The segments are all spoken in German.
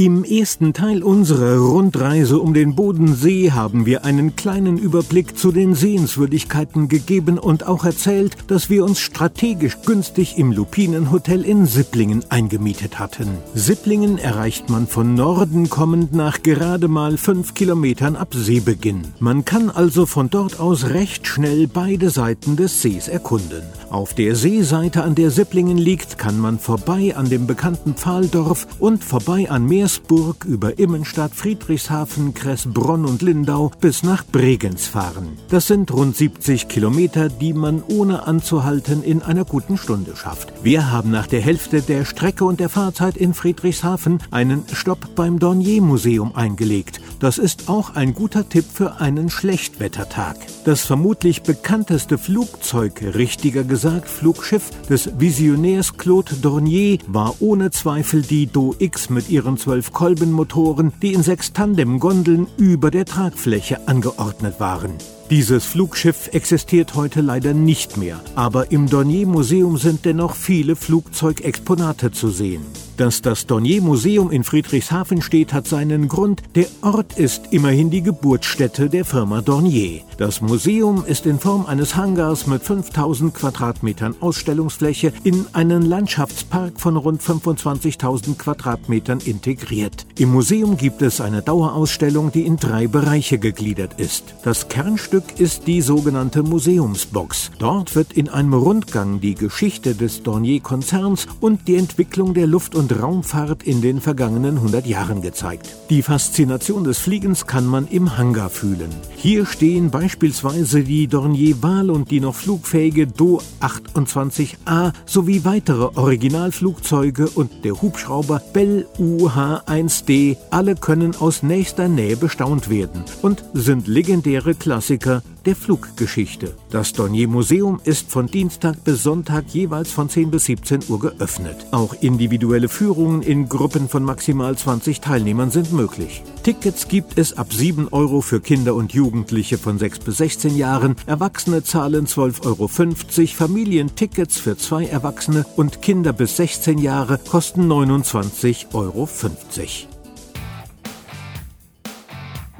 Im ersten Teil unserer Rundreise um den Bodensee haben wir einen kleinen Überblick zu den Sehenswürdigkeiten gegeben und auch erzählt, dass wir uns strategisch günstig im Lupinenhotel in Sipplingen eingemietet hatten. Sipplingen erreicht man von Norden kommend nach gerade mal fünf Kilometern ab Seebeginn. Man kann also von dort aus recht schnell beide Seiten des Sees erkunden. Auf der Seeseite, an der Sipplingen liegt, kann man vorbei an dem bekannten Pfahldorf und vorbei an Meer Meersburg über Immenstadt, Friedrichshafen, Kressbronn und Lindau bis nach Bregenz fahren. Das sind rund 70 Kilometer, die man ohne anzuhalten in einer guten Stunde schafft. Wir haben nach der Hälfte der Strecke und der Fahrzeit in Friedrichshafen einen Stopp beim Dornier Museum eingelegt. Das ist auch ein guter Tipp für einen Schlechtwettertag. Das vermutlich bekannteste Flugzeug, richtiger gesagt Flugschiff des Visionärs Claude Dornier, war ohne Zweifel die Do X mit ihren zwölf Kolbenmotoren, die in sechs Tandemgondeln über der Tragfläche angeordnet waren. Dieses Flugschiff existiert heute leider nicht mehr, aber im Dornier Museum sind dennoch viele Flugzeugexponate zu sehen. Dass das Dornier Museum in Friedrichshafen steht, hat seinen Grund. Der Ort ist immerhin die Geburtsstätte der Firma Dornier. Das Museum ist in Form eines Hangars mit 5000 Quadratmetern Ausstellungsfläche in einen Landschaftspark von rund 25.000 Quadratmetern integriert. Im Museum gibt es eine Dauerausstellung, die in drei Bereiche gegliedert ist. Das Kernstück ist die sogenannte Museumsbox. Dort wird in einem Rundgang die Geschichte des Dornier-Konzerns und die Entwicklung der Luft- und Raumfahrt in den vergangenen 100 Jahren gezeigt. Die Faszination des Fliegens kann man im Hangar fühlen. Hier stehen beispielsweise die Dornier Wahl und die noch flugfähige Do 28A sowie weitere Originalflugzeuge und der Hubschrauber Bell UH-1D. Alle können aus nächster Nähe bestaunt werden und sind legendäre Klassiker der Fluggeschichte. Das Dornier Museum ist von Dienstag bis Sonntag jeweils von 10 bis 17 Uhr geöffnet. Auch individuelle Führungen in Gruppen von maximal 20 Teilnehmern sind möglich. Tickets gibt es ab 7 Euro für Kinder und Jugendliche von 6 bis 16 Jahren. Erwachsene zahlen 12,50 Euro. Familientickets für zwei Erwachsene und Kinder bis 16 Jahre kosten 29,50 Euro.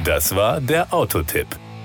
Das war der Autotipp.